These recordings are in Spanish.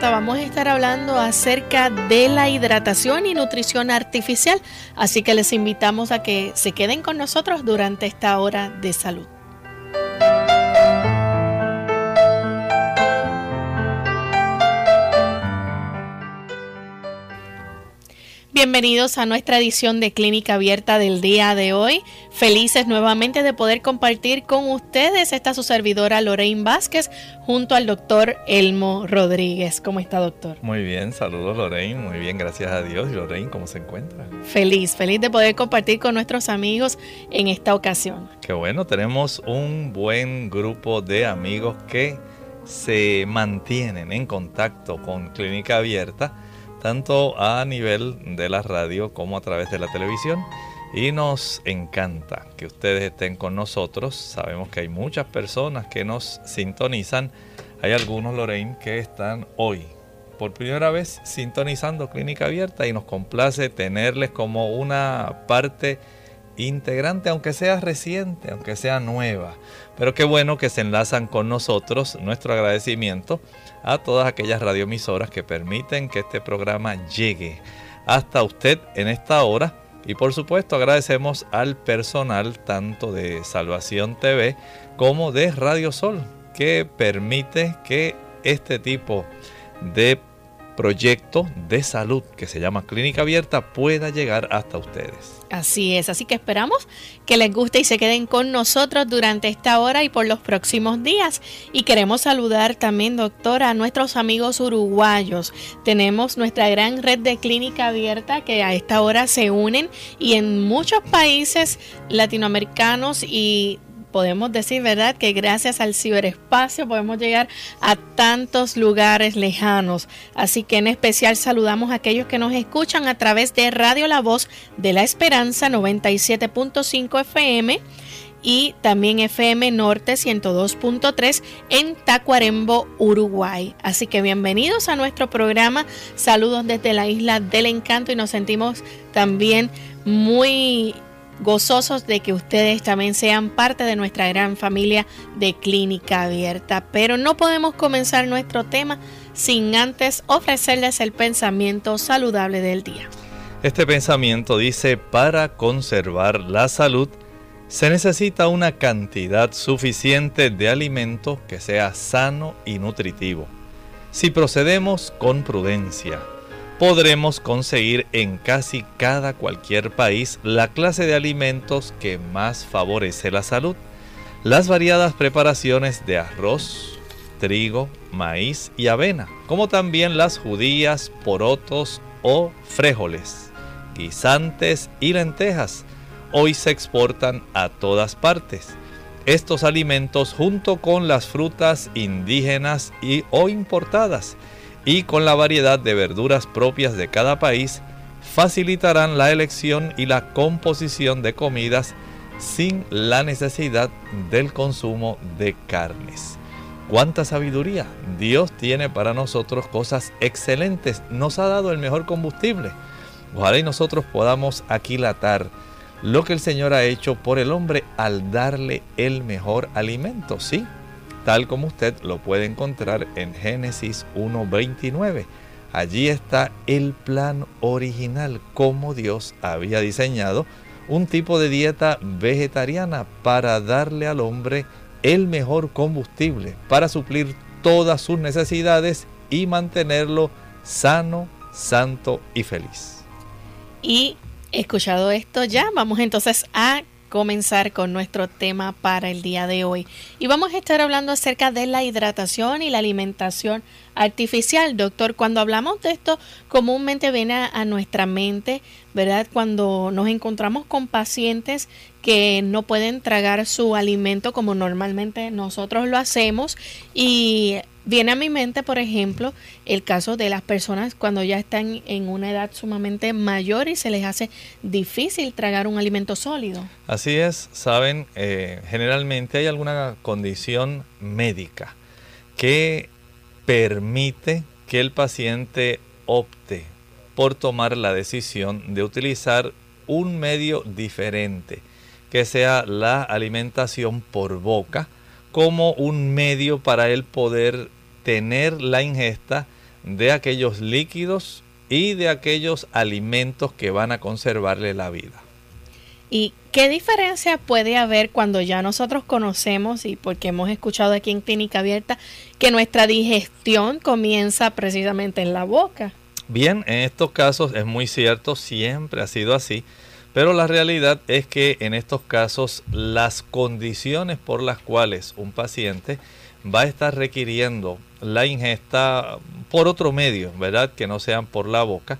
Vamos a estar hablando acerca de la hidratación y nutrición artificial, así que les invitamos a que se queden con nosotros durante esta hora de salud. Bienvenidos a nuestra edición de Clínica Abierta del día de hoy. Felices nuevamente de poder compartir con ustedes. Esta su servidora Lorraine Vázquez junto al doctor Elmo Rodríguez. ¿Cómo está, doctor? Muy bien, saludos Lorraine. Muy bien, gracias a Dios. Lorraine, ¿cómo se encuentra? Feliz, feliz de poder compartir con nuestros amigos en esta ocasión. Qué bueno, tenemos un buen grupo de amigos que se mantienen en contacto con Clínica Abierta tanto a nivel de la radio como a través de la televisión. Y nos encanta que ustedes estén con nosotros. Sabemos que hay muchas personas que nos sintonizan. Hay algunos, Lorraine, que están hoy por primera vez sintonizando Clínica Abierta y nos complace tenerles como una parte integrante, aunque sea reciente, aunque sea nueva. Pero qué bueno que se enlazan con nosotros. Nuestro agradecimiento a todas aquellas radioemisoras que permiten que este programa llegue hasta usted en esta hora. Y por supuesto agradecemos al personal tanto de Salvación TV como de Radio Sol que permite que este tipo de proyecto de salud que se llama Clínica Abierta pueda llegar hasta ustedes. Así es, así que esperamos que les guste y se queden con nosotros durante esta hora y por los próximos días. Y queremos saludar también, doctora, a nuestros amigos uruguayos. Tenemos nuestra gran red de clínica abierta que a esta hora se unen y en muchos países latinoamericanos y podemos decir, ¿verdad?, que gracias al ciberespacio podemos llegar a tantos lugares lejanos. Así que en especial saludamos a aquellos que nos escuchan a través de Radio La Voz de la Esperanza 97.5 FM y también FM Norte 102.3 en Tacuarembo, Uruguay. Así que bienvenidos a nuestro programa. Saludos desde la isla del encanto y nos sentimos también muy gozosos de que ustedes también sean parte de nuestra gran familia de Clínica Abierta. Pero no podemos comenzar nuestro tema sin antes ofrecerles el pensamiento saludable del día. Este pensamiento dice, para conservar la salud, se necesita una cantidad suficiente de alimento que sea sano y nutritivo. Si procedemos con prudencia, podremos conseguir en casi cada cualquier país la clase de alimentos que más favorece la salud. Las variadas preparaciones de arroz, trigo, maíz y avena, como también las judías, porotos o frijoles, guisantes y lentejas, hoy se exportan a todas partes. Estos alimentos junto con las frutas indígenas y o importadas y con la variedad de verduras propias de cada país, facilitarán la elección y la composición de comidas sin la necesidad del consumo de carnes. ¡Cuánta sabiduría! Dios tiene para nosotros cosas excelentes, nos ha dado el mejor combustible. Ojalá y nosotros podamos aquilatar lo que el Señor ha hecho por el hombre al darle el mejor alimento, ¿sí? Tal como usted lo puede encontrar en Génesis 1.29. Allí está el plan original, como Dios había diseñado un tipo de dieta vegetariana para darle al hombre el mejor combustible para suplir todas sus necesidades y mantenerlo sano, santo y feliz. Y escuchado esto ya, vamos entonces a comenzar con nuestro tema para el día de hoy. Y vamos a estar hablando acerca de la hidratación y la alimentación artificial. Doctor, cuando hablamos de esto, comúnmente viene a, nuestra mente, ¿verdad? Cuando nos encontramos con pacientes que no pueden tragar su alimento como normalmente nosotros lo hacemos y Viene a mi mente, por ejemplo, el caso de las personas cuando ya están en una edad sumamente mayor y se les hace difícil tragar un alimento sólido. Así es, saben, eh, generalmente hay alguna condición médica que permite que el paciente opte por tomar la decisión de utilizar un medio diferente, que sea la alimentación por boca, como un medio para él poder tener la ingesta de aquellos líquidos y de aquellos alimentos que van a conservarle la vida. ¿Y qué diferencia puede haber cuando ya nosotros conocemos y porque hemos escuchado aquí en Clínica Abierta que nuestra digestión comienza precisamente en la boca? Bien, en estos casos es muy cierto, siempre ha sido así, pero la realidad es que en estos casos las condiciones por las cuales un paciente va a estar requiriendo la ingesta por otro medio, ¿verdad? Que no sean por la boca,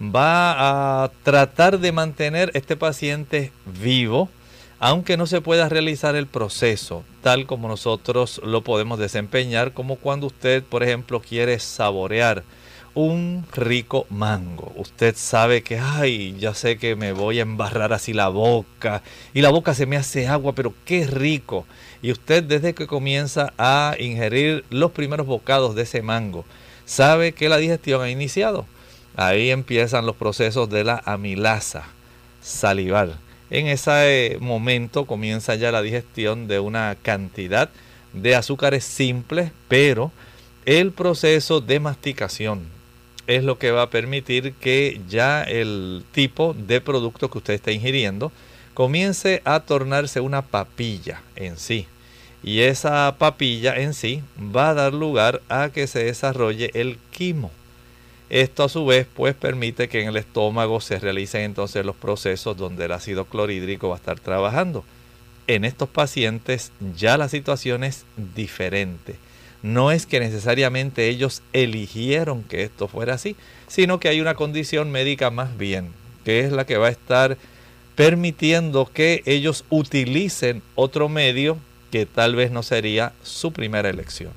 va a tratar de mantener este paciente vivo, aunque no se pueda realizar el proceso tal como nosotros lo podemos desempeñar, como cuando usted, por ejemplo, quiere saborear un rico mango. Usted sabe que, ay, ya sé que me voy a embarrar así la boca y la boca se me hace agua, pero qué rico. Y usted desde que comienza a ingerir los primeros bocados de ese mango, sabe que la digestión ha iniciado. Ahí empiezan los procesos de la amilasa salival. En ese momento comienza ya la digestión de una cantidad de azúcares simples, pero el proceso de masticación es lo que va a permitir que ya el tipo de producto que usted está ingiriendo comience a tornarse una papilla en sí. Y esa papilla en sí va a dar lugar a que se desarrolle el quimo. Esto a su vez pues permite que en el estómago se realicen entonces los procesos donde el ácido clorhídrico va a estar trabajando. En estos pacientes ya la situación es diferente no es que necesariamente ellos eligieron que esto fuera así, sino que hay una condición médica más bien, que es la que va a estar permitiendo que ellos utilicen otro medio que tal vez no sería su primera elección.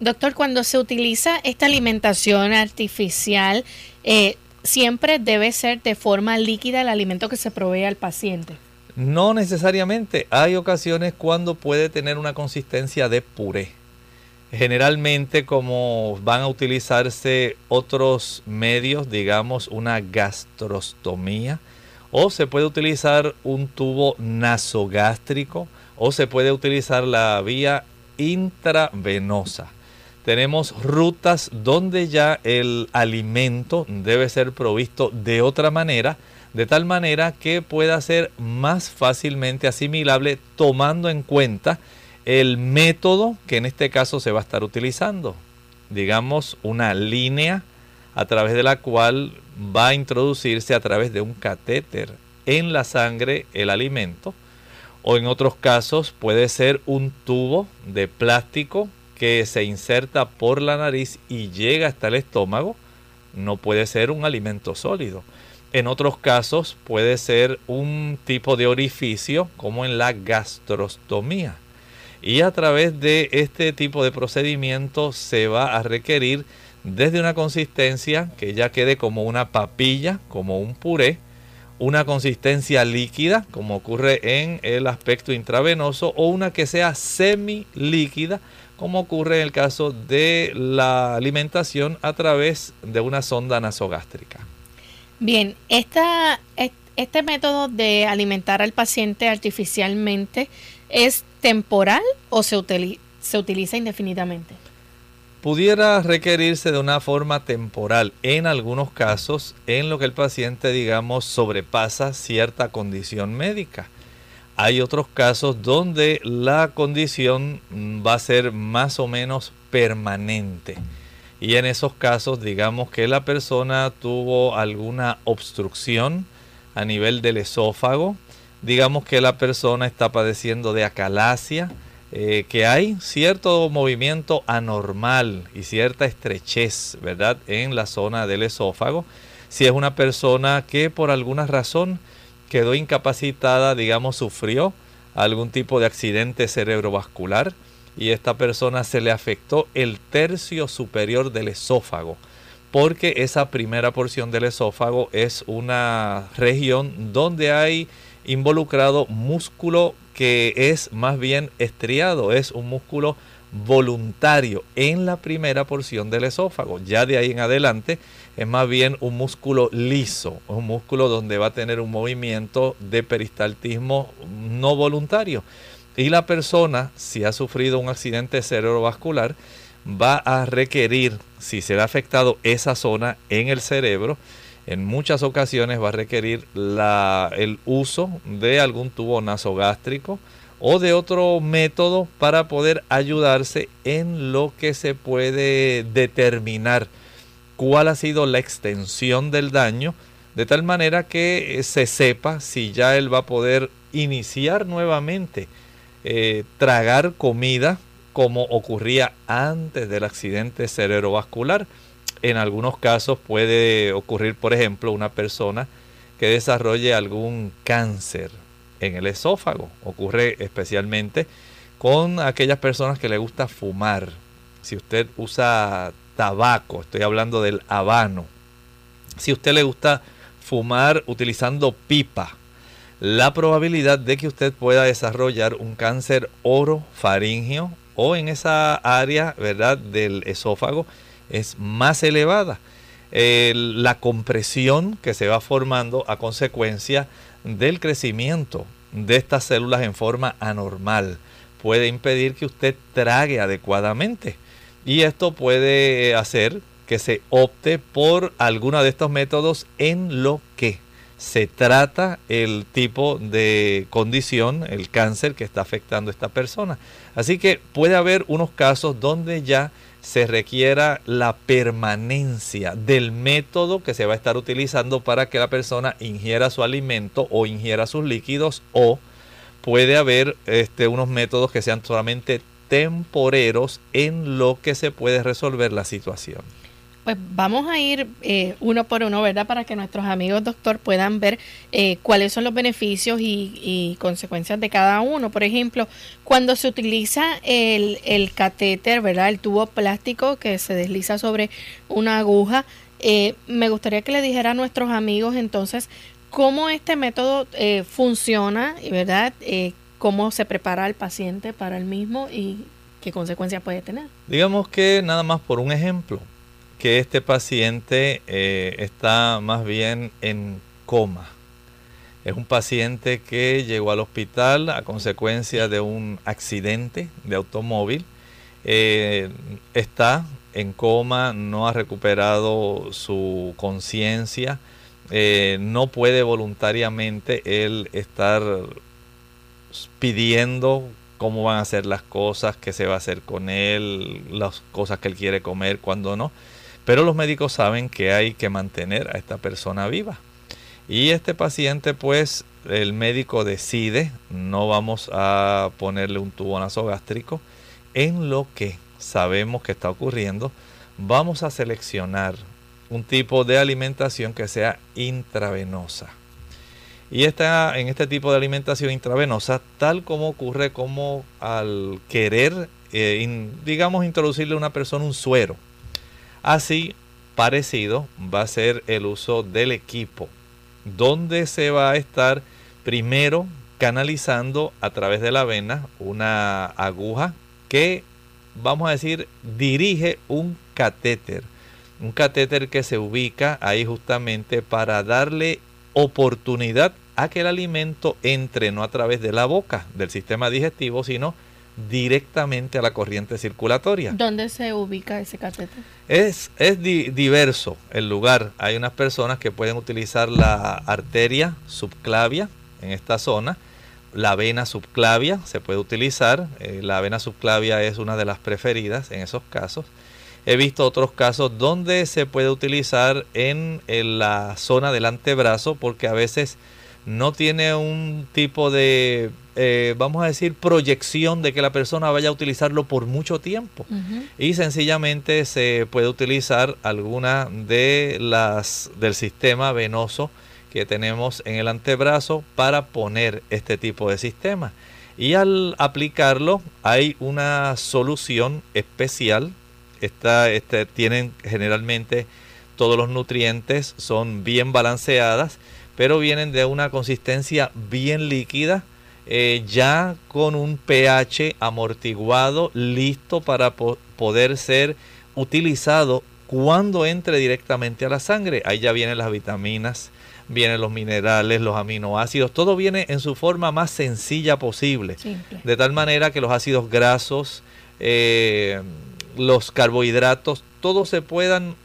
Doctor, cuando se utiliza esta alimentación artificial, eh, siempre debe ser de forma líquida el alimento que se provee al paciente. No necesariamente. Hay ocasiones cuando puede tener una consistencia de puré. Generalmente como van a utilizarse otros medios, digamos una gastrostomía, o se puede utilizar un tubo nasogástrico, o se puede utilizar la vía intravenosa. Tenemos rutas donde ya el alimento debe ser provisto de otra manera, de tal manera que pueda ser más fácilmente asimilable tomando en cuenta el método que en este caso se va a estar utilizando. Digamos una línea a través de la cual va a introducirse a través de un catéter en la sangre el alimento. O en otros casos puede ser un tubo de plástico que se inserta por la nariz y llega hasta el estómago. No puede ser un alimento sólido. En otros casos puede ser un tipo de orificio como en la gastrostomía y a través de este tipo de procedimiento se va a requerir desde una consistencia que ya quede como una papilla, como un puré, una consistencia líquida, como ocurre en el aspecto intravenoso, o una que sea semilíquida, como ocurre en el caso de la alimentación a través de una sonda nasogástrica. Bien, esta, este método de alimentar al paciente artificialmente es temporal o se, se utiliza indefinidamente? Pudiera requerirse de una forma temporal en algunos casos en lo que el paciente, digamos, sobrepasa cierta condición médica. Hay otros casos donde la condición mm, va a ser más o menos permanente. Y en esos casos, digamos que la persona tuvo alguna obstrucción a nivel del esófago, digamos que la persona está padeciendo de acalasia, eh, que hay cierto movimiento anormal y cierta estrechez, ¿verdad?, en la zona del esófago. Si es una persona que por alguna razón quedó incapacitada, digamos, sufrió algún tipo de accidente cerebrovascular y esta persona se le afectó el tercio superior del esófago, porque esa primera porción del esófago es una región donde hay involucrado músculo que es más bien estriado, es un músculo voluntario en la primera porción del esófago. Ya de ahí en adelante es más bien un músculo liso, un músculo donde va a tener un movimiento de peristaltismo no voluntario. Y la persona, si ha sufrido un accidente cerebrovascular, va a requerir, si se ha afectado esa zona en el cerebro, en muchas ocasiones va a requerir el uso de algún tubo nasogástrico o de otro método para poder ayudarse en lo que se puede determinar cuál ha sido la extensión del daño, de tal manera que se sepa si ya él va a poder iniciar nuevamente eh, tragar comida como ocurría antes del accidente cerebrovascular en algunos casos puede ocurrir, por ejemplo, una persona que desarrolle algún cáncer en el esófago. Ocurre especialmente con aquellas personas que le gusta fumar. Si usted usa tabaco, estoy hablando del habano. Si usted le gusta fumar utilizando pipa, la probabilidad de que usted pueda desarrollar un cáncer orofaringio o en esa área, ¿verdad?, del esófago es más elevada. la compresión que se va formando a consecuencia del crecimiento de estas células en forma anormal puede impedir que usted trague adecuadamente. Y esto puede hacer que se opte por alguno de estos métodos en lo que se trata el tipo de condición, el cáncer que está afectando a esta persona. Así que puede haber unos casos donde ya se requiera la permanencia del método que se va a estar utilizando para que la persona ingiera su alimento o ingiera sus líquidos o puede haber este, unos métodos que sean solamente temporeros en lo que se puede resolver la situación. Pues vamos a ir eh, uno por uno, ¿verdad? Para que nuestros amigos doctor puedan ver eh, cuáles son los beneficios y, consecuencias de cada uno. Por ejemplo, cuando se utiliza el, catéter, ¿verdad? El tubo plástico que se desliza sobre una aguja, eh, me gustaría que le dijera a nuestros amigos entonces cómo este método funciona, ¿verdad? cómo se prepara el paciente para el mismo y qué consecuencias puede tener. Digamos que nada más por un ejemplo que este paciente eh, está más bien en coma. Es un paciente que llegó al hospital a consecuencia de un accidente de automóvil. Eh, está en coma, no ha recuperado su conciencia, eh, no puede voluntariamente él estar pidiendo cómo van a ser las cosas, qué se va a hacer con él, las cosas que él quiere comer, cuando no. Pero los médicos saben que hay que mantener a esta persona viva. Y este paciente, pues, el médico decide, no vamos a ponerle un tubo nasogástrico. En lo que sabemos que está ocurriendo, vamos a seleccionar un tipo de alimentación que sea intravenosa. Y esta, en este tipo de alimentación intravenosa, tal como ocurre como al querer, eh, digamos, introducirle a una persona un suero, Así, parecido va a ser el uso del equipo, donde se va a estar primero canalizando a través de la vena una aguja que, vamos a decir, dirige un catéter. Un catéter que se ubica ahí justamente para darle oportunidad a que el alimento entre no a través de la boca, del sistema digestivo, sino directamente a la corriente circulatoria. ¿Dónde se ubica ese catéter? Es, es diverso el lugar. Hay unas personas que pueden utilizar la arteria subclavia en esta zona, la vena subclavia se puede utilizar. Eh, la vena subclavia es una de las preferidas en esos casos. He visto otros casos donde se puede utilizar en, la zona del antebrazo porque a veces no tiene un tipo de, eh, vamos a decir, proyección de que la persona vaya a utilizarlo por mucho tiempo. Y sencillamente se puede utilizar alguna de las del sistema venoso que tenemos en el antebrazo para poner este tipo de sistema. Y al aplicarlo hay una solución especial esta, este, tienen generalmente todos los nutrientes, son bien balanceadas, pero vienen de una consistencia bien líquida, eh, ya con un pH amortiguado, listo para poder ser utilizado cuando entre directamente a la sangre. Ahí ya vienen las vitaminas, vienen los minerales, los aminoácidos, todo viene en su forma más sencilla posible. De tal manera que los ácidos grasos, eh, los carbohidratos, todos se puedan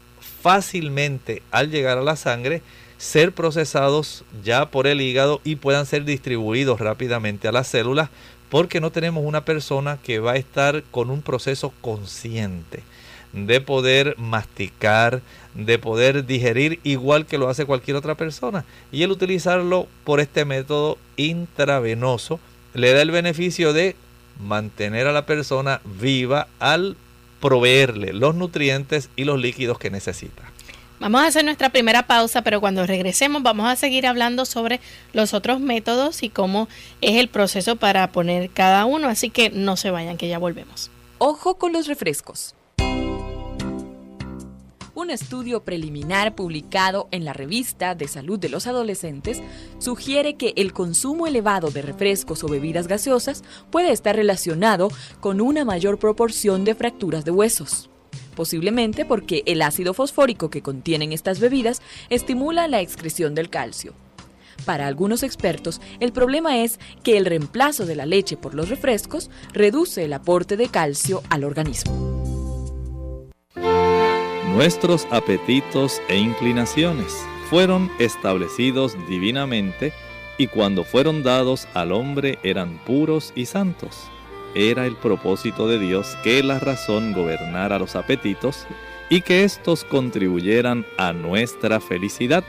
fácilmente al llegar a la sangre ser procesados ya por el hígado y puedan ser distribuidos rápidamente a las células porque no tenemos una persona que va a estar con un proceso consciente de poder masticar, de poder digerir igual que lo hace cualquier otra persona. Y el utilizarlo por este método intravenoso le da el beneficio de mantener a la persona viva al proveerle los nutrientes y los líquidos que necesita. Vamos a hacer nuestra primera pausa, pero cuando regresemos vamos a seguir hablando sobre los otros métodos y cómo es el proceso para poner cada uno, así que no se vayan, que ya volvemos. Ojo con los refrescos. Un estudio preliminar publicado en la revista de salud de los adolescentes sugiere que el consumo elevado de refrescos o bebidas gaseosas puede estar relacionado con una mayor proporción de fracturas de huesos posiblemente porque el ácido fosfórico que contienen estas bebidas estimula la excreción del calcio. Para algunos expertos, el problema es que el reemplazo de la leche por los refrescos reduce el aporte de calcio al organismo nuestros apetitos e inclinaciones fueron establecidos divinamente y cuando fueron dados al hombre eran puros y santos. Era el propósito de Dios que la razón gobernara los apetitos y que éstos contribuyeran a nuestra felicidad.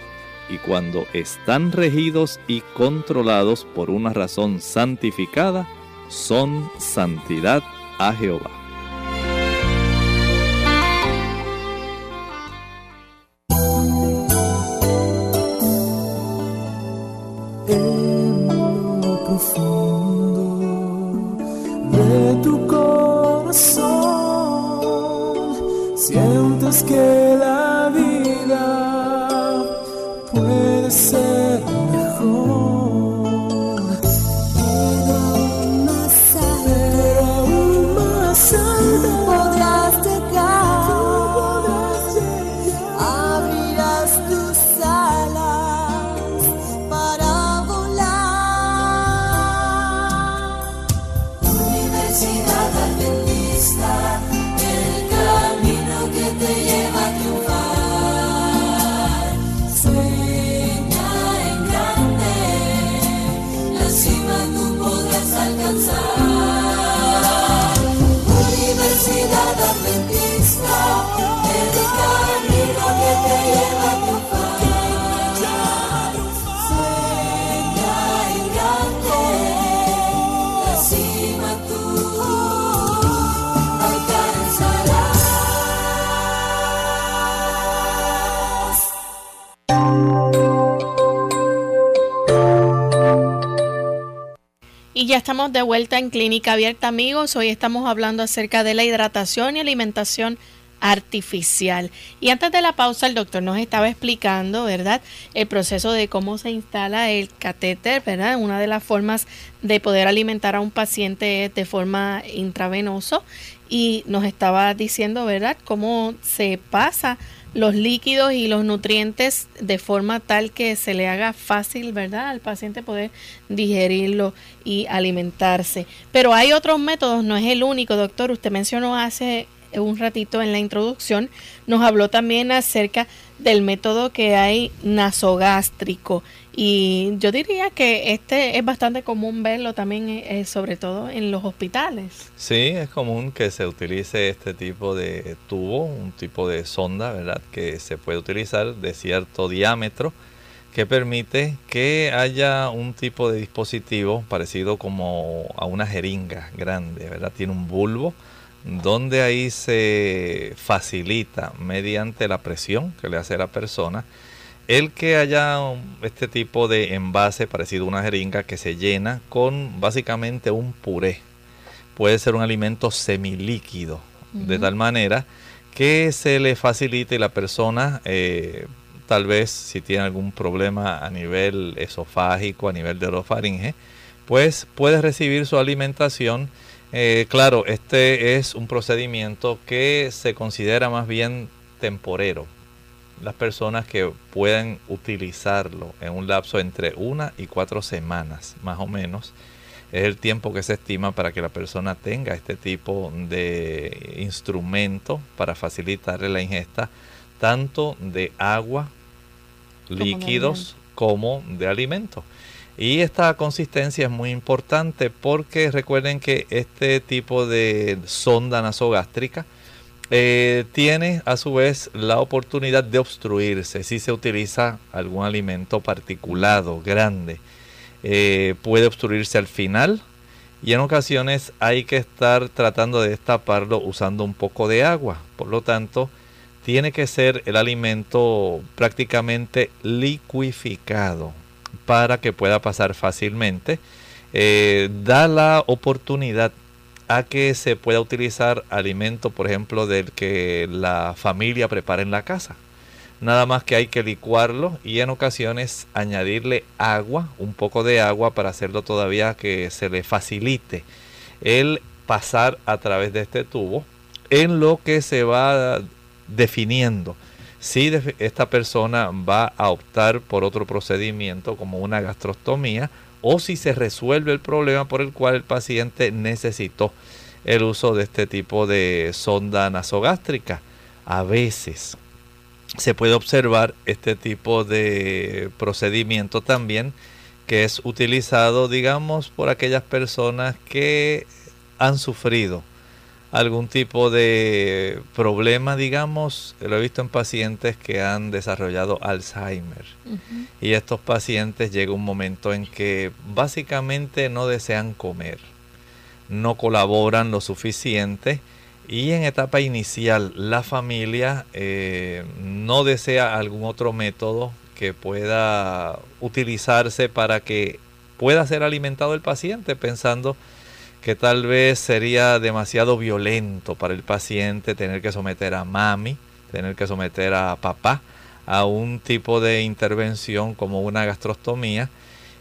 Y cuando están regidos y controlados por una razón santificada, son santidad a Jehová. Que la estamos de vuelta en Clínica Abierta, amigos. Hoy estamos hablando acerca de la hidratación y alimentación artificial. Y antes de la pausa, el doctor nos estaba explicando, ¿verdad?, el proceso de cómo se instala el catéter, ¿verdad? Una de las formas de poder alimentar a un paciente es de forma intravenoso. Y nos estaba diciendo, ¿verdad?, cómo se pasa los líquidos y los nutrientes de forma tal que se le haga fácil, ¿verdad?, al paciente poder digerirlo y alimentarse. Pero hay otros métodos, no es el único, doctor. Usted mencionó hace un ratito en la introducción, nos habló también acerca del método que hay nasogástrico. Y yo diría que este es bastante común verlo también, eh, sobre todo en los hospitales. Sí, es común que se utilice este tipo de tubo, un tipo de sonda, ¿verdad? Que se puede utilizar de cierto diámetro que permite que haya un tipo de dispositivo parecido como a una jeringa grande, ¿verdad? Tiene un bulbo donde ahí se facilita mediante la presión que le hace la persona el que haya este tipo de envase parecido a una jeringa que se llena con básicamente un puré. Puede ser un alimento semilíquido, de tal manera que se le facilite y la persona, eh, tal vez si tiene algún problema a nivel esofágico, a nivel de orofaringe, pues puede recibir su alimentación. Eh, claro, este es un procedimiento que se considera más bien temporero, las personas que pueden utilizarlo en un lapso entre una y cuatro semanas, más o menos, es el tiempo que se estima para que la persona tenga este tipo de instrumento para facilitarle la ingesta tanto de agua, líquidos como de alimentos. Y esta consistencia es muy importante porque recuerden que este tipo de sonda nasogástrica eh, tiene a su vez la oportunidad de obstruirse si se utiliza algún alimento particulado, grande. Eh, puede obstruirse al final y en ocasiones hay que estar tratando de destaparlo usando un poco de agua. Por lo tanto, tiene que ser el alimento prácticamente liquificado para que pueda pasar fácilmente. Eh, da la oportunidad a que se pueda utilizar alimento, por ejemplo, del que la familia prepara en la casa. Nada más que hay que licuarlo y en ocasiones añadirle agua, un poco de agua para hacerlo todavía que se le facilite el pasar a través de este tubo en lo que se va definiendo si esta persona va a optar por otro procedimiento como una gastrostomía o si se resuelve el problema por el cual el paciente necesitó el uso de este tipo de sonda nasogástrica. A veces se puede observar este tipo de procedimiento también que es utilizado, digamos, por aquellas personas que han sufrido algún tipo de problema, digamos, lo he visto en pacientes que han desarrollado Alzheimer. Y estos pacientes llega un momento en que básicamente no desean comer, no colaboran lo suficiente y en etapa inicial la familia eh, no desea algún otro método que pueda utilizarse para que pueda ser alimentado el paciente pensando que tal vez sería demasiado violento para el paciente tener que someter a mami, tener que someter a papá a un tipo de intervención como una gastrostomía.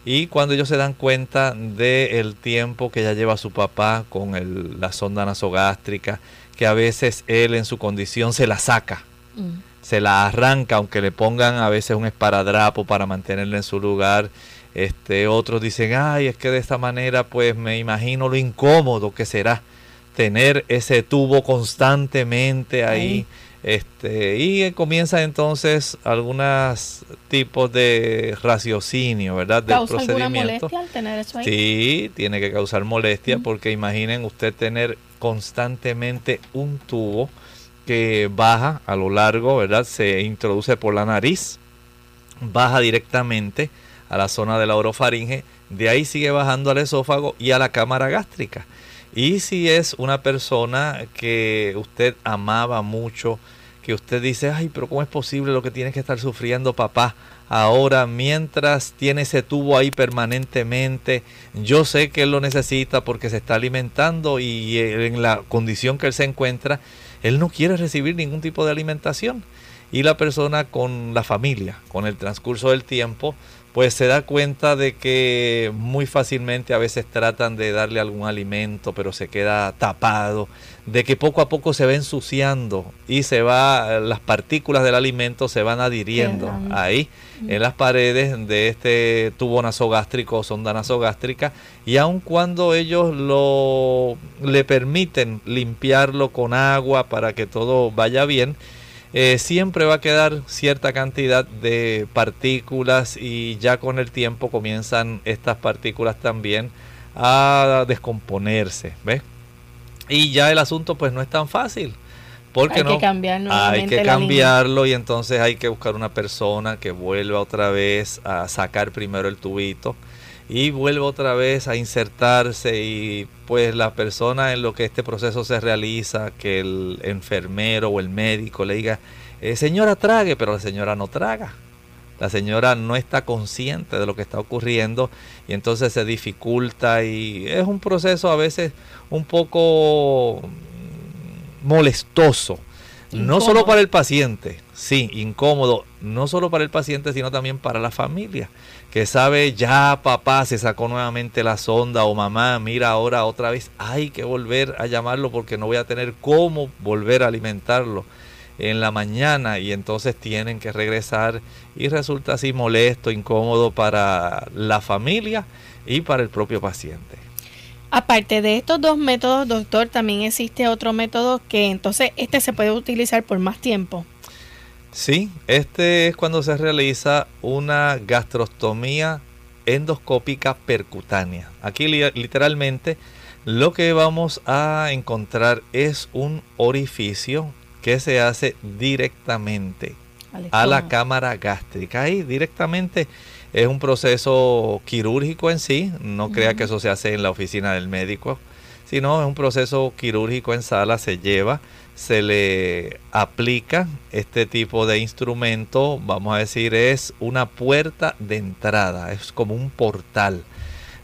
Y cuando ellos se dan cuenta del tiempo que ya lleva su papá con la sonda nasogástrica, que a veces él en su condición se la saca, mm. se la arranca, aunque le pongan a veces un esparadrapo para mantenerla en su lugar este, otros dicen, ay, es que de esta manera pues me imagino lo incómodo que será tener ese tubo constantemente ahí. Este, y comienza entonces algunos tipos de raciocinio, ¿verdad? Del ¿Causa procedimiento. molestia al tener eso ahí? Sí, tiene que causar molestia porque imaginen usted tener constantemente un tubo que baja a lo largo, ¿verdad? Se introduce por la nariz, baja directamente a la zona de la orofaringe, de ahí sigue bajando al esófago y a la cámara gástrica. Y si es una persona que usted amaba mucho, que usted dice, ay, pero ¿cómo es posible lo que tiene que estar sufriendo papá ahora mientras tiene ese tubo ahí permanentemente? Yo sé que él lo necesita porque se está alimentando y en la condición que él se encuentra, él no quiere recibir ningún tipo de alimentación. Y la persona con la familia, con el transcurso del tiempo, pues se da cuenta de que muy fácilmente a veces tratan de darle algún alimento, pero se queda tapado, de que poco a poco se va ensuciando y se va, las partículas del alimento se van adhiriendo ahí en las paredes de este tubo nasogástrico o sonda nasogástrica y aun cuando ellos lo le permiten limpiarlo con agua para que todo vaya bien, eh, siempre va a quedar cierta cantidad de partículas y ya con el tiempo comienzan estas partículas también a descomponerse, ¿ves? Y ya el asunto pues no es tan fácil. Porque hay no, que cambiar hay que cambiarlo y entonces hay que buscar una persona que vuelva otra vez a sacar primero el tubito y vuelve otra vez a insertarse y pues la persona en lo que este proceso se realiza, que el enfermero o el médico le diga, eh, señora trague, pero la señora no traga. La señora no está consciente de lo que está ocurriendo y entonces se dificulta y es un proceso a veces un poco molestoso. No solo para el paciente, sí, incómodo, no solo para el paciente, sino también para la familia que sabe ya papá se sacó nuevamente la sonda o mamá mira ahora otra vez hay que volver a llamarlo porque no voy a tener cómo volver a alimentarlo en la mañana y entonces tienen que regresar y resulta así molesto, incómodo para la familia y para el propio paciente. Aparte de estos dos métodos, doctor, también existe otro método que entonces este se puede utilizar por más tiempo. Sí, este es cuando se realiza una gastrostomía endoscópica percutánea. Aquí literalmente lo que vamos a encontrar es un orificio que se hace directamente a la cámara gástrica. Ahí directamente es un proceso quirúrgico en sí, no crea que eso se hace en la oficina del médico, sino es un proceso quirúrgico en sala, se lleva se le aplica este tipo de instrumento, vamos a decir, es una puerta de entrada, es como un portal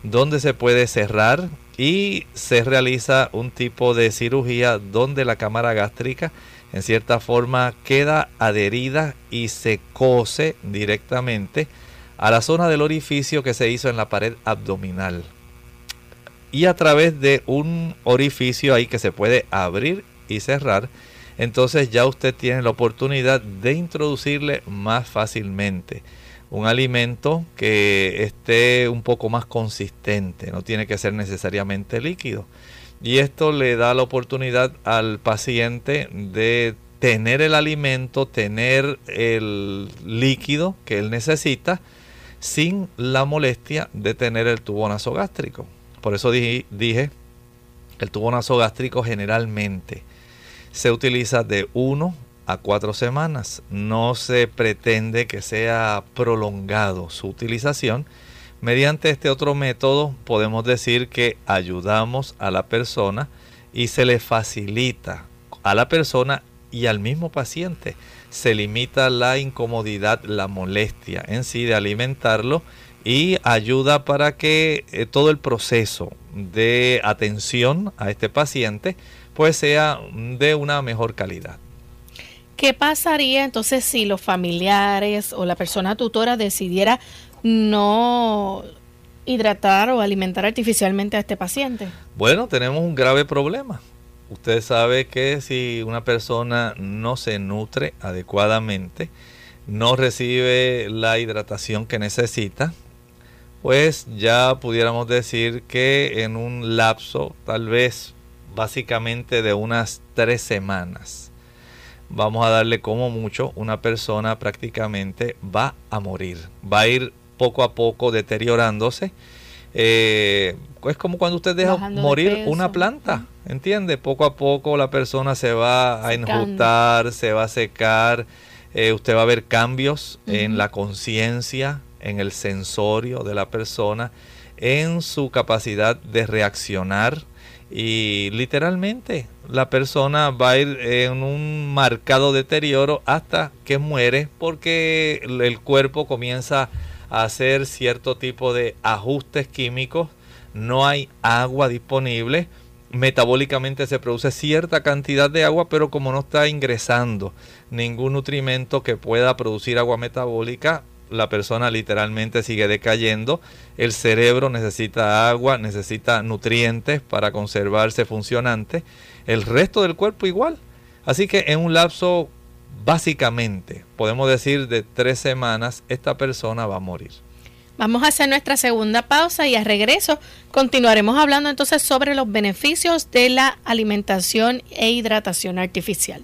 donde se puede cerrar y se realiza un tipo de cirugía donde la cámara gástrica en cierta forma queda adherida y se cose directamente a la zona del orificio que se hizo en la pared abdominal. Y a través de un orificio ahí que se puede abrir y cerrar, entonces ya usted tiene la oportunidad de introducirle más fácilmente un alimento que esté un poco más consistente, no tiene que ser necesariamente líquido. Y esto le da la oportunidad al paciente de tener el alimento, tener el líquido que él necesita, sin la molestia de tener el tubo nasogástrico. Por eso dije, dije el tubo nasogástrico generalmente se utiliza de 1 a 4 semanas. No se pretende que sea prolongado su utilización. Mediante este otro método podemos decir que ayudamos a la persona y se le facilita a la persona y al mismo paciente. Se limita la incomodidad, la molestia en sí de alimentarlo y ayuda para que eh, todo el proceso de atención a este paciente pues sea de una mejor calidad. ¿Qué pasaría entonces si los familiares o la persona tutora decidiera no hidratar o alimentar artificialmente a este paciente? Bueno, tenemos un grave problema. Usted sabe que si una persona no se nutre adecuadamente, no recibe la hidratación que necesita, pues ya pudiéramos decir que en un lapso tal vez básicamente de unas tres semanas. Vamos a darle como mucho, una persona prácticamente va a morir, va a ir poco a poco deteriorándose. Eh, es como cuando usted deja morir una planta, ¿entiende? Poco a poco la persona se va a enjutar, se va a secar, eh, usted va a ver cambios en la conciencia, en el sensorio de la persona, en su capacidad de reaccionar y literalmente la persona va a ir en un marcado deterioro hasta que muere porque el cuerpo comienza a hacer cierto tipo de ajustes químicos, no hay agua disponible, metabólicamente se produce cierta cantidad de agua, pero como no está ingresando ningún nutrimento que pueda producir agua metabólica, la persona literalmente sigue decayendo, el cerebro necesita agua, necesita nutrientes para conservarse funcionante, el resto del cuerpo igual. Así que en un lapso, básicamente, podemos decir de tres semanas, esta persona va a morir. Vamos a hacer nuestra segunda pausa y a regreso continuaremos hablando entonces sobre los beneficios de la alimentación e hidratación artificial.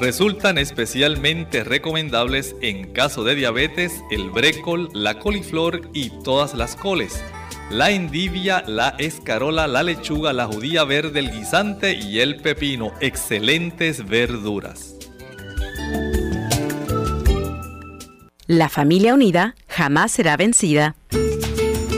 Resultan especialmente recomendables en caso de diabetes el brécol, la coliflor y todas las coles, la endivia, la escarola, la lechuga, la judía verde, el guisante y el pepino. Excelentes verduras. La familia unida jamás será vencida.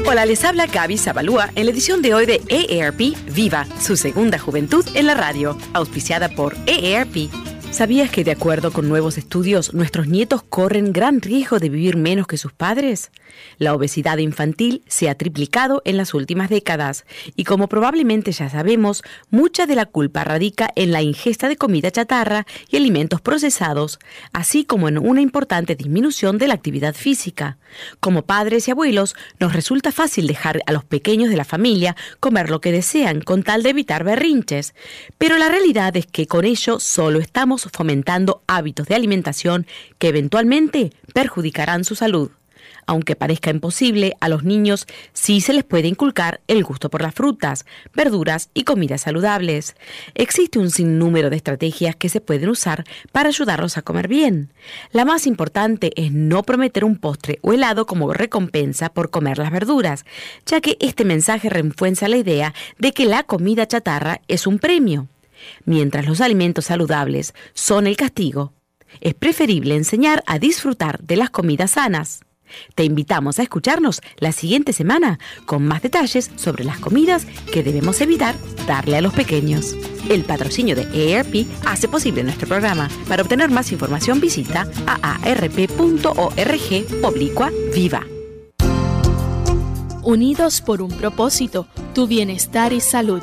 Hola, les habla Gaby Zabalúa en la edición de hoy de EARP Viva, su segunda juventud en la radio, auspiciada por EARP. ¿Sabías que de acuerdo con nuevos estudios, nuestros nietos corren gran riesgo de vivir menos que sus padres? La obesidad infantil se ha triplicado en las últimas décadas y como probablemente ya sabemos, mucha de la culpa radica en la ingesta de comida chatarra y alimentos procesados, así como en una importante disminución de la actividad física. Como padres y abuelos, nos resulta fácil dejar a los pequeños de la familia comer lo que desean con tal de evitar berrinches, pero la realidad es que con ello solo estamos fomentando hábitos de alimentación que eventualmente perjudicarán su salud. Aunque parezca imposible, a los niños sí se les puede inculcar el gusto por las frutas, verduras y comidas saludables. Existe un sinnúmero de estrategias que se pueden usar para ayudarlos a comer bien. La más importante es no prometer un postre o helado como recompensa por comer las verduras, ya que este mensaje refuerza la idea de que la comida chatarra es un premio. Mientras los alimentos saludables son el castigo, es preferible enseñar a disfrutar de las comidas sanas. Te invitamos a escucharnos la siguiente semana con más detalles sobre las comidas que debemos evitar darle a los pequeños. El patrocinio de ERP hace posible nuestro programa. Para obtener más información visita aarp.org oblicua viva. Unidos por un propósito, tu bienestar y salud.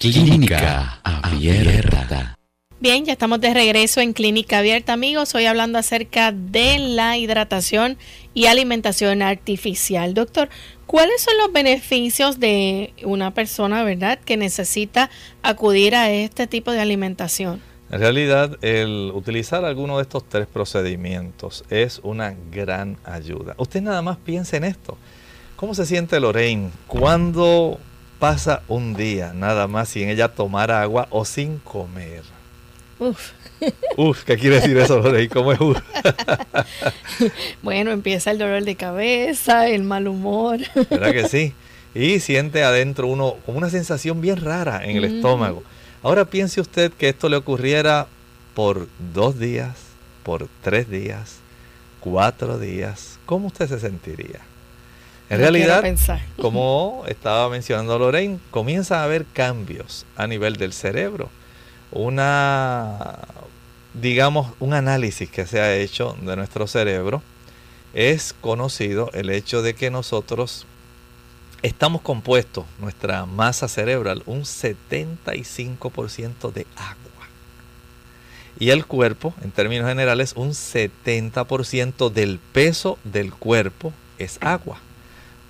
Clínica Abierta. Bien, ya estamos de regreso en Clínica Abierta, amigos. Hoy hablando acerca de la hidratación y alimentación artificial. Doctor, ¿cuáles son los beneficios de una persona, verdad, que necesita acudir a este tipo de alimentación? En realidad, el utilizar alguno de estos tres procedimientos es una gran ayuda. Usted nada más piense en esto. ¿Cómo se siente Lorraine cuando pasa un día nada más sin ella tomar agua o sin comer. Uf. Uf, ¿qué quiere decir eso, Lorey? ¿Cómo es bueno, empieza el dolor de cabeza, el mal humor. ¿Verdad que sí? Y siente adentro uno como una sensación bien rara en el mm. estómago. Ahora piense usted que esto le ocurriera por dos días, por tres días, cuatro días. ¿Cómo usted se sentiría? En realidad, como estaba mencionando Lorraine, comienza a haber cambios a nivel del cerebro. Una, digamos, un análisis que se ha hecho de nuestro cerebro es conocido el hecho de que nosotros estamos compuestos, nuestra masa cerebral, un 75% de agua. Y el cuerpo, en términos generales, un 70% del peso del cuerpo es agua.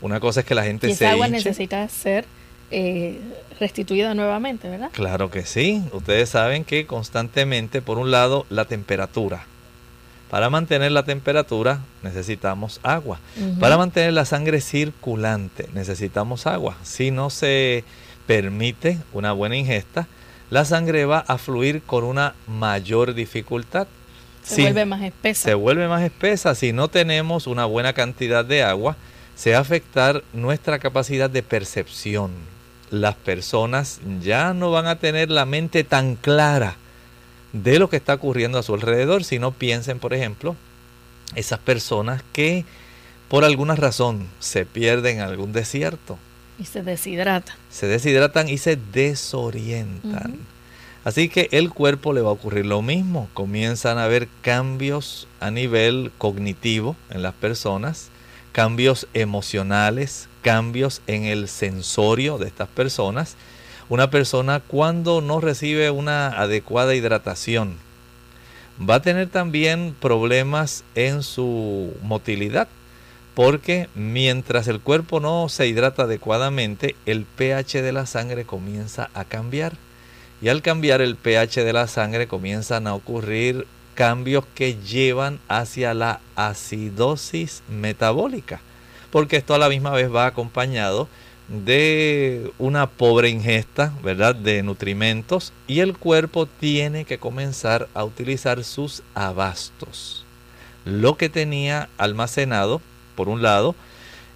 Una cosa es que la gente y esa agua necesita ser eh, restituida nuevamente, ¿verdad? Claro que sí. Ustedes saben que constantemente, por un lado, la temperatura. Para mantener la temperatura necesitamos agua. Para mantener la sangre circulante necesitamos agua. Si no se permite una buena ingesta, la sangre va a fluir con una mayor dificultad. Se vuelve más espesa. Se vuelve más espesa si no tenemos una buena cantidad de agua se va a afectar nuestra capacidad de percepción. Las personas ya no van a tener la mente tan clara de lo que está ocurriendo a su alrededor, sino piensen, por ejemplo, esas personas que por alguna razón se pierden en algún desierto. Y se deshidratan. Se deshidratan y se desorientan. Así que el cuerpo le va a ocurrir lo mismo. Comienzan a haber cambios a nivel cognitivo en las personas, cambios emocionales, cambios en el sensorio de estas personas. Una persona cuando no recibe una adecuada hidratación va a tener también problemas en su motilidad porque mientras el cuerpo no se hidrata adecuadamente, el pH de la sangre comienza a cambiar. Y al cambiar el pH de la sangre comienzan a ocurrir cambios que llevan hacia la acidosis metabólica. Porque esto a la misma vez va acompañado de una pobre ingesta, ¿verdad?, de nutrimentos y el cuerpo tiene que comenzar a utilizar sus abastos. Lo que tenía almacenado por un lado,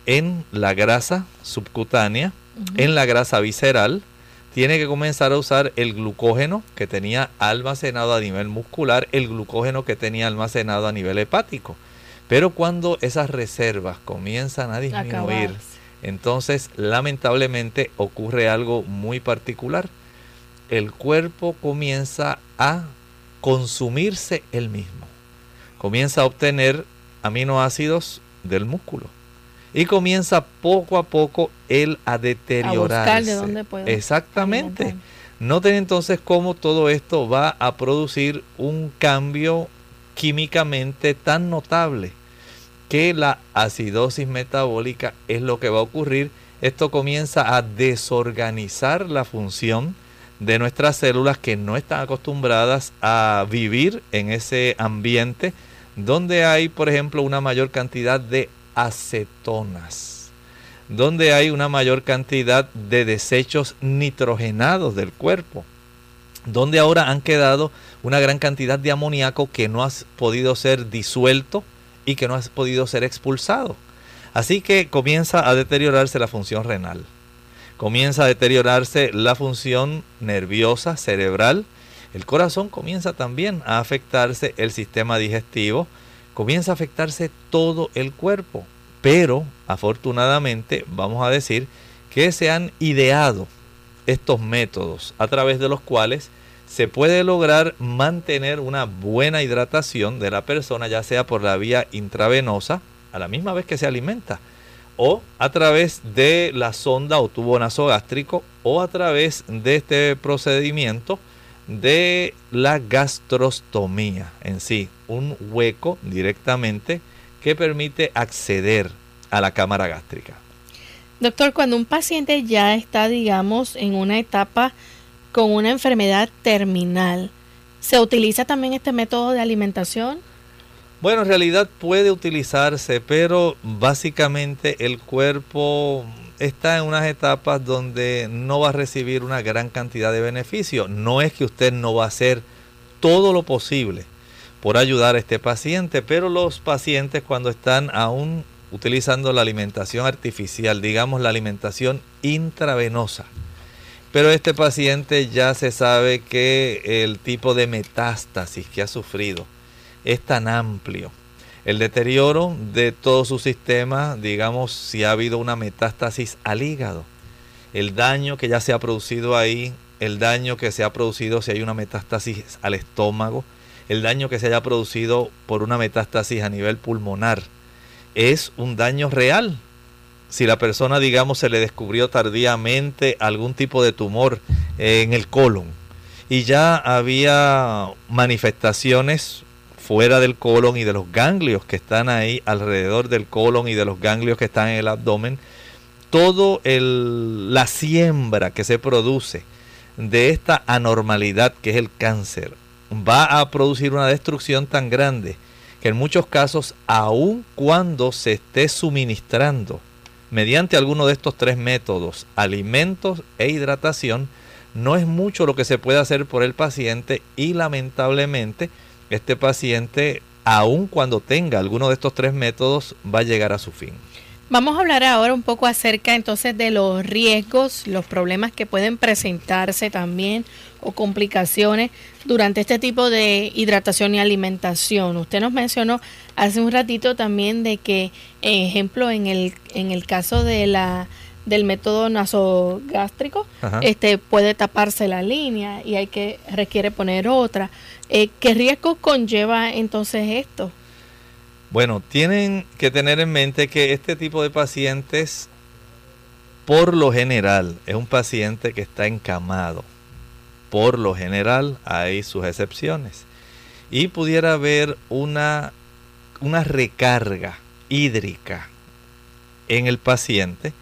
en la grasa subcutánea, en la grasa visceral, tiene que comenzar a usar el glucógeno que tenía almacenado a nivel muscular, el glucógeno que tenía almacenado a nivel hepático. Pero cuando esas reservas comienzan a disminuir, entonces lamentablemente ocurre algo muy particular. El cuerpo comienza a consumirse el mismo. Comienza a obtener aminoácidos del músculo. Y comienza poco a poco él a deteriorarse. Exactamente. Noten entonces cómo todo esto va a producir un cambio químicamente tan notable que la acidosis metabólica es lo que va a ocurrir. Esto comienza a desorganizar la función de nuestras células que no están acostumbradas a vivir en ese ambiente donde hay, por ejemplo, una mayor cantidad de acetonas, donde hay una mayor cantidad de desechos nitrogenados del cuerpo, donde ahora han quedado una gran cantidad de amoníaco que no ha podido ser disuelto y que no ha podido ser expulsado. Así que comienza a deteriorarse la función renal, comienza a deteriorarse la función nerviosa, cerebral, el corazón comienza también a afectarse el sistema digestivo, comienza a afectarse todo el cuerpo. Pero afortunadamente vamos a decir que se han ideado estos métodos a través de los cuales se puede lograr mantener una buena hidratación de la persona, ya sea por la vía intravenosa, a la misma vez que se alimenta, o a través de la sonda o tubo nasogástrico, o a través de este procedimiento de la gastrostomía en sí, un hueco directamente que permite acceder a la cámara gástrica. Doctor, cuando un paciente ya está, digamos, en una etapa con una enfermedad terminal, ¿se utiliza también este método de alimentación? Bueno, en realidad puede utilizarse, pero básicamente el cuerpo está en unas etapas donde no va a recibir una gran cantidad de beneficios. No es que usted no va a hacer todo lo posible por ayudar a este paciente, pero los pacientes cuando están aún utilizando la alimentación artificial, digamos la alimentación intravenosa, pero este paciente ya se sabe que el tipo de metástasis que ha sufrido es tan amplio el deterioro de todo su sistema, digamos, si ha habido una metástasis al hígado, el daño que ya se ha producido ahí, el daño que se ha producido si hay una metástasis al estómago, el daño que se haya producido por una metástasis a nivel pulmonar, es un daño real. Si la persona, digamos, se le descubrió tardíamente algún tipo de tumor en el colon y ya había manifestaciones fuera del colon y de los ganglios que están ahí alrededor del colon y de los ganglios que están en el abdomen, todo el, la siembra que se produce de esta anormalidad que es el cáncer va a producir una destrucción tan grande que en muchos casos, aun cuando se esté suministrando mediante alguno de estos tres métodos, alimentos e hidratación, no es mucho lo que se puede hacer por el paciente y lamentablemente este paciente, aun cuando tenga alguno de estos tres métodos, va a llegar a su fin. Vamos a hablar ahora un poco acerca entonces de los riesgos, los problemas que pueden presentarse también o complicaciones durante este tipo de hidratación y alimentación. Usted nos mencionó hace un ratito también de que, ejemplo, en el, en el caso de la del método nasogástrico, este puede taparse la línea y hay que requiere poner otra. Eh, ¿Qué riesgos conlleva entonces esto? Bueno, tienen que tener en mente que este tipo de pacientes por lo general es un paciente que está encamado. Por lo general hay sus excepciones. Y pudiera haber una, una recarga hídrica en el paciente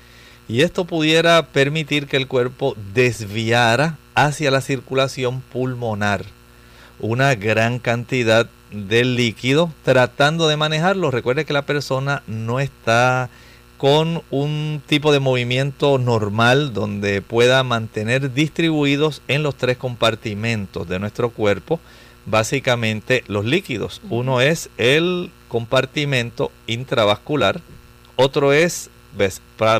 y esto pudiera permitir que el cuerpo desviara hacia la circulación pulmonar una gran cantidad de líquido tratando de manejarlo. Recuerde que la persona no está con un tipo de movimiento normal donde pueda mantener distribuidos en los tres compartimentos de nuestro cuerpo básicamente los líquidos. Uno es el compartimento intravascular, otro es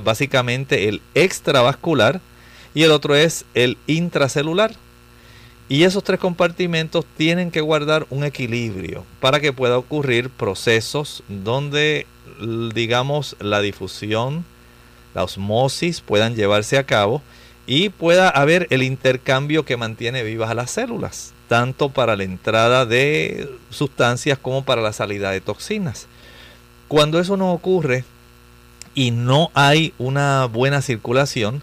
básicamente el extravascular y el otro es el intracelular. Y esos tres compartimentos tienen que guardar un equilibrio para que pueda ocurrir procesos donde digamos, la difusión, la osmosis puedan llevarse a cabo y pueda haber el intercambio que mantiene vivas a las células, tanto para la entrada de sustancias como para la salida de toxinas. Cuando eso no ocurre y no hay una buena circulación,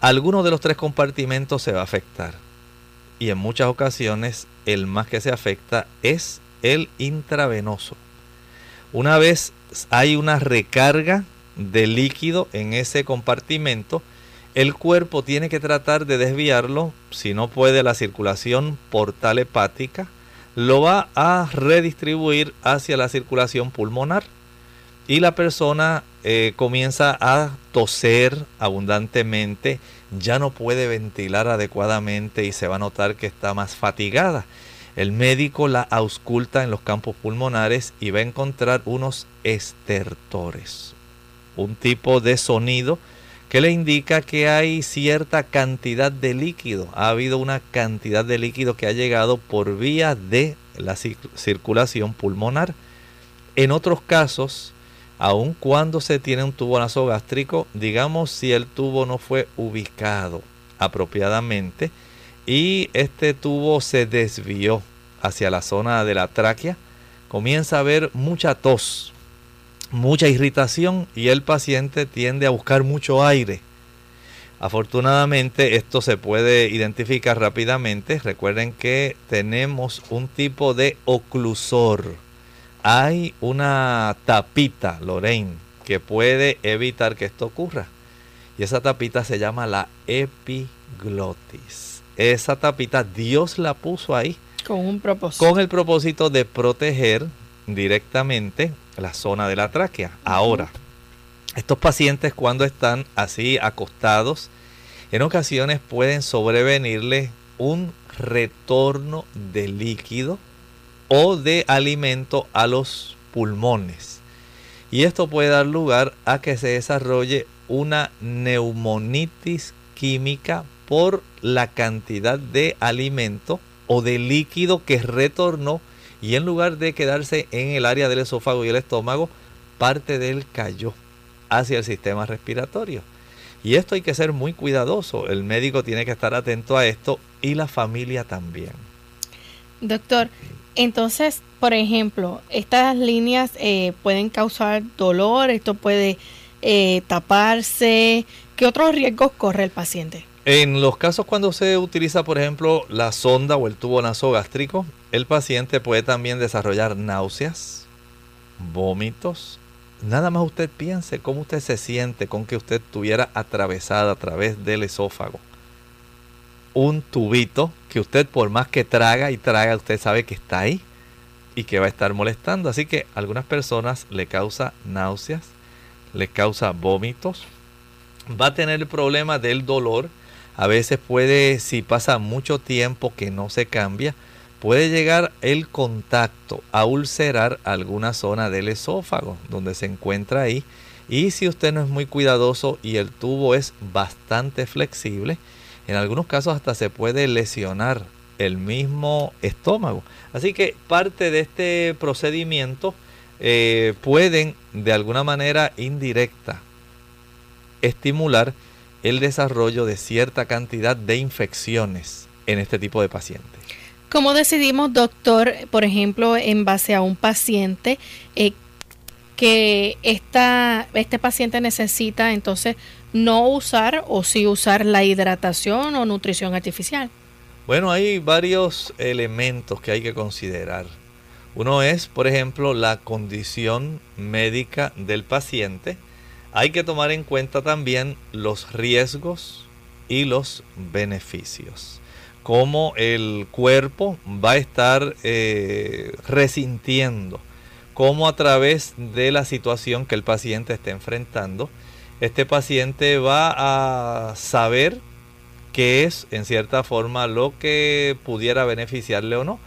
alguno de los tres compartimentos se va a afectar. Y en muchas ocasiones el más que se afecta es el intravenoso. Una vez hay una recarga de líquido en ese compartimento, el cuerpo tiene que tratar de desviarlo, si no puede la circulación portal hepática, lo va a redistribuir hacia la circulación pulmonar y la persona eh, comienza a toser abundantemente, ya no puede ventilar adecuadamente y se va a notar que está más fatigada. El médico la ausculta en los campos pulmonares y va a encontrar unos estertores, un tipo de sonido que le indica que hay cierta cantidad de líquido. Ha habido una cantidad de líquido que ha llegado por vía de la circulación pulmonar. En otros casos, aun cuando se tiene un tubo nasogástrico, digamos si el tubo no fue ubicado apropiadamente, y este tubo se desvió hacia la zona de la tráquea, comienza a haber mucha tos, mucha irritación y el paciente tiende a buscar mucho aire. Afortunadamente esto se puede identificar rápidamente. Recuerden que tenemos un tipo de oclusor. Hay una tapita, Lorraine, que puede evitar que esto ocurra. Y esa tapita se llama la epiglotis esa tapita Dios la puso ahí. Con un propósito. Con el propósito de proteger directamente la zona de la tráquea. Ahora, estos pacientes cuando están así acostados, en ocasiones pueden sobrevenirle un retorno de líquido o de alimento a los pulmones. Y esto puede dar lugar a que se desarrolle una neumonitis química por la cantidad de alimento o de líquido que retornó y en lugar de quedarse en el área del esófago y el estómago, parte de él cayó hacia el sistema respiratorio. Y esto hay que ser muy cuidadoso. El médico tiene que estar atento a esto y la familia también. Doctor, entonces, por ejemplo, estas líneas eh, pueden causar dolor, esto puede eh, taparse. ¿Qué otros riesgos corre el paciente? En los casos cuando se utiliza, por ejemplo, la sonda o el tubo nasogástrico, el paciente puede también desarrollar náuseas, vómitos. Nada más usted piense cómo usted se siente con que usted tuviera atravesada a través del esófago un tubito que usted por más que traga y traga, usted sabe que está ahí y que va a estar molestando. Así que a algunas personas le causa náuseas, le causa vómitos, va a tener el problema del dolor a veces puede, si pasa mucho tiempo que no se cambia, puede llegar el contacto a ulcerar alguna zona del esófago donde se encuentra ahí. Y si usted no es muy cuidadoso y el tubo es bastante flexible, En algunos casos hasta se puede lesionar el mismo estómago. Así que parte de este procedimiento eh, pueden de alguna manera indirecta estimular el desarrollo de cierta cantidad de infecciones en este tipo de pacientes. ¿Cómo decidimos, doctor, por ejemplo, en base a un paciente eh, que esta, este paciente necesita entonces no usar o sí usar la hidratación o nutrición artificial? Bueno, hay varios elementos que hay que considerar. Uno es, por ejemplo, la condición médica del paciente. Hay que tomar en cuenta también los riesgos y los beneficios. Cómo el cuerpo va a estar eh, resintiendo, cómo a través de la situación que el paciente está enfrentando, este paciente va a saber qué es en cierta forma lo que pudiera beneficiarle o no.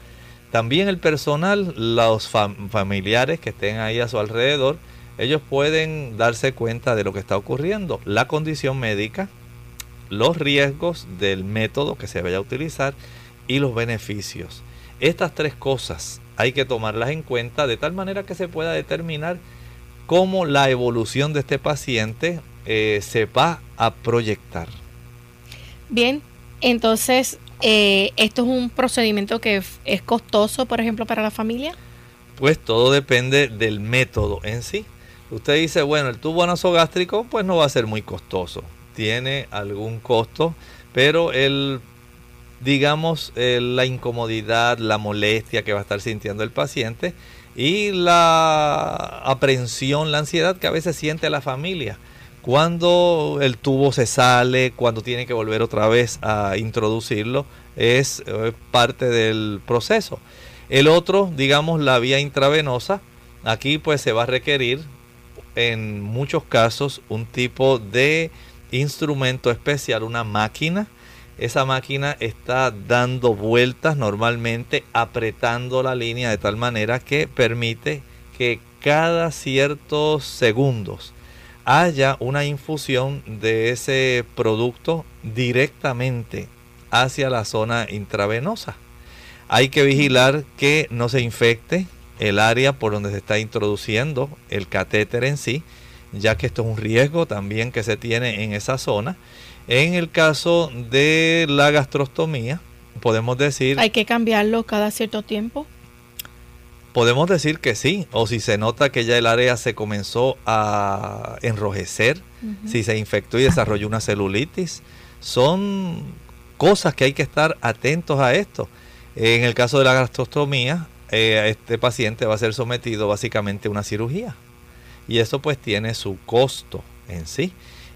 También el personal, los familiares que estén ahí a su alrededor, ellos pueden darse cuenta de lo que está ocurriendo, la condición médica, los riesgos del método que se vaya a utilizar y los beneficios. Estas tres cosas hay que tomarlas en cuenta de tal manera que se pueda determinar cómo la evolución de este paciente eh, se va a proyectar. Bien, entonces, eh, ¿esto es un procedimiento que es costoso, por ejemplo, para la familia? Pues todo depende del método en sí. Usted dice, bueno, el tubo nasogástrico pues no va a ser muy costoso. Tiene algún costo, pero el digamos la incomodidad, la molestia que va a estar sintiendo el paciente y la aprensión, la ansiedad que a veces siente la familia cuando el tubo se sale, cuando tiene que volver otra vez a introducirlo, es eh, parte del proceso. El otro, digamos, la vía intravenosa, aquí pues se va a requerir en muchos casos un tipo de instrumento especial, una máquina. Esa máquina está dando vueltas normalmente, apretando la línea de tal manera que permite que cada ciertos segundos haya una infusión de ese producto directamente hacia la zona intravenosa. Hay que vigilar que no se infecte el área por donde se está introduciendo el catéter en sí, ya que esto es un riesgo también que se tiene en esa zona. En el caso de la gastrostomía, podemos decir... ¿Hay que cambiarlo cada cierto tiempo? Podemos decir que sí, o si se nota que ya el área se comenzó a enrojecer, si se infectó y desarrolló una celulitis, son cosas que hay que estar atentos a esto. En el caso de la gastrostomía, eh, este paciente va a ser sometido básicamente a una cirugía y eso pues tiene su costo en sí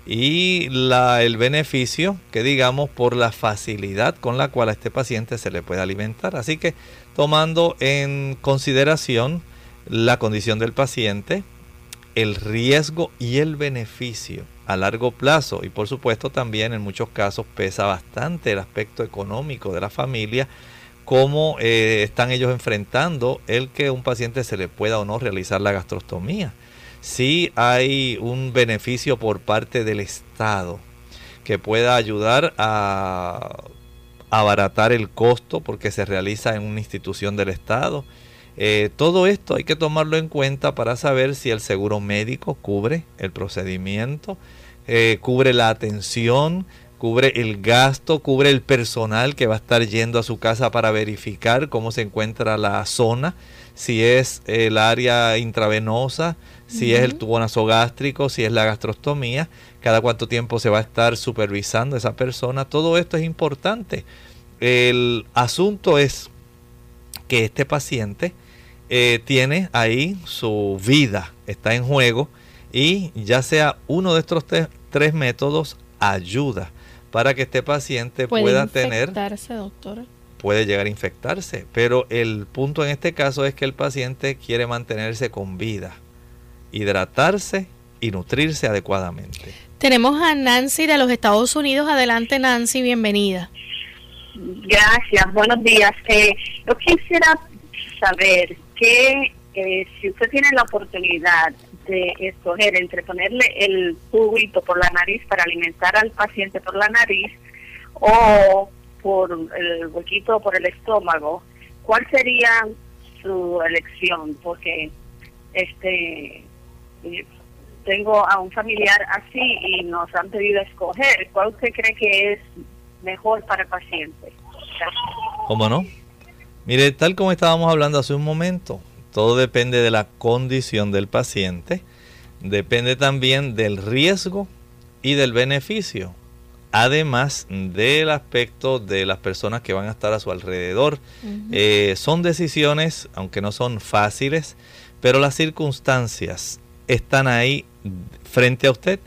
y la, el beneficio que digamos por la facilidad con la cual a este paciente se le puede alimentar. Así que tomando en consideración la condición del paciente, el riesgo y el beneficio a largo plazo y por supuesto también en muchos casos pesa bastante el aspecto económico de la familia, cómo eh, están ellos enfrentando el que un paciente se le pueda o no realizar la gastrostomía si hay un beneficio por parte del Estado que pueda ayudar a abaratar el costo porque se realiza en una institución del Estado. Eh, todo esto hay que tomarlo en cuenta para saber si el seguro médico cubre el procedimiento, eh, cubre la atención, cubre el gasto, cubre el personal que va a estar yendo a su casa para verificar cómo se encuentra la zona, si es el área intravenosa, si es el tubo nasogástrico, si es la gastrostomía, cada cuánto tiempo se va a estar supervisando esa persona. Todo esto es importante. El asunto es que este paciente eh, tiene ahí su vida, está en juego y ya sea uno de estos tres métodos ayuda para que este paciente pueda tener... doctora? Puede llegar a infectarse, pero el punto en este caso es que el paciente quiere mantenerse con vida hidratarse y nutrirse adecuadamente. Tenemos a Nancy de los Estados Unidos. Adelante Nancy, bienvenida. Gracias, buenos días. Eh, yo quisiera saber que eh, si usted tiene la oportunidad de escoger entre ponerle el tubito por la nariz para alimentar al paciente por la nariz o por el huequito por el estómago, ¿cuál sería su elección? Porque este tengo a un familiar así y nos han pedido escoger. ¿Cuál usted cree que es mejor para el paciente? ¿Cómo no? Mire, tal como estábamos hablando hace un momento, todo depende de la condición del paciente, depende también del riesgo y del beneficio, además del aspecto de las personas que van a estar a su alrededor. Eh, son decisiones, aunque no son fáciles, pero las circunstancias están ahí frente a usted.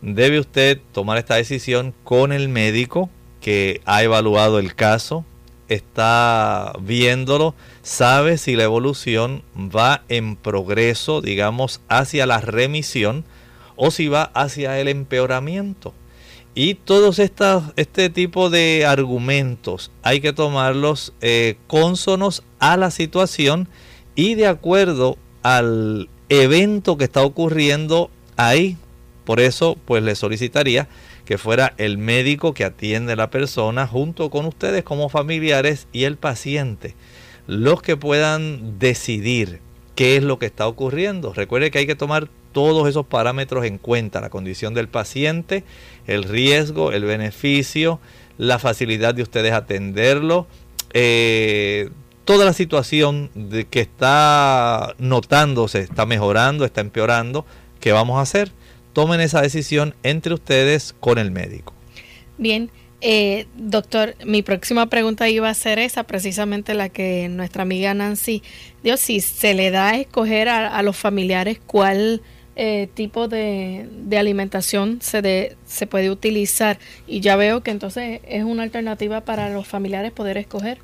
Debe usted tomar esta decisión con el médico que ha evaluado el caso, está viéndolo, sabe si la evolución va en progreso, digamos, hacia la remisión o si va hacia el empeoramiento. Y todos estos, este tipo de argumentos hay que tomarlos eh, cónsonos a la situación y de acuerdo al evento que está ocurriendo ahí. Por eso, pues le solicitaría que fuera el médico que atiende a la persona junto con ustedes como familiares y el paciente, los que puedan decidir qué es lo que está ocurriendo. Recuerde que hay que tomar todos esos parámetros en cuenta, la condición del paciente, el riesgo, el beneficio, la facilidad de ustedes atenderlo, eh, toda la situación de que está notándose, está mejorando, está empeorando, ¿qué vamos a hacer? Tomen esa decisión entre ustedes con el médico. Bien, eh, doctor, mi próxima pregunta iba a ser esa, precisamente la que nuestra amiga Nancy dio, si se le da a escoger a, los familiares cuál eh, tipo de, alimentación se, se puede utilizar. Y ya veo que entonces es una alternativa para los familiares poder escoger.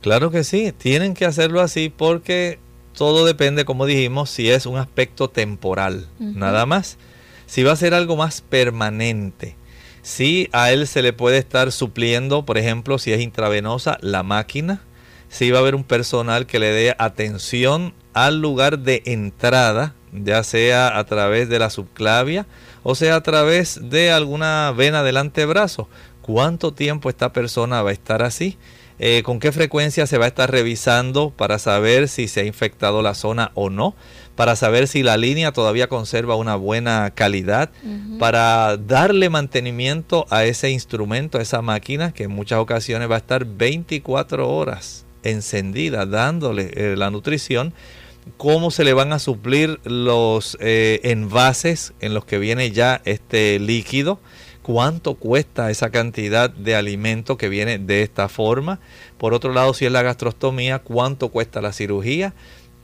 Claro que sí, tienen que hacerlo así porque todo depende, como dijimos, si es un aspecto temporal, nada más. Si va a ser algo más permanente, si a él se le puede estar supliendo, por ejemplo, si es intravenosa, la máquina, si va a haber un personal que le dé atención al lugar de entrada, ya sea a través de la subclavia o sea a través de alguna vena del antebrazo. ¿Cuánto tiempo esta persona va a estar así? Eh, con qué frecuencia se va a estar revisando para saber si se ha infectado la zona o no, para saber si la línea todavía conserva una buena calidad, para darle mantenimiento a ese instrumento, a esa máquina que en muchas ocasiones va a estar 24 horas encendida, dándole eh, la nutrición cómo se le van a suplir los eh, envases en los que viene ya este líquido, cuánto cuesta esa cantidad de alimento que viene de esta forma. Por otro lado, si es la gastrostomía, cuánto cuesta la cirugía,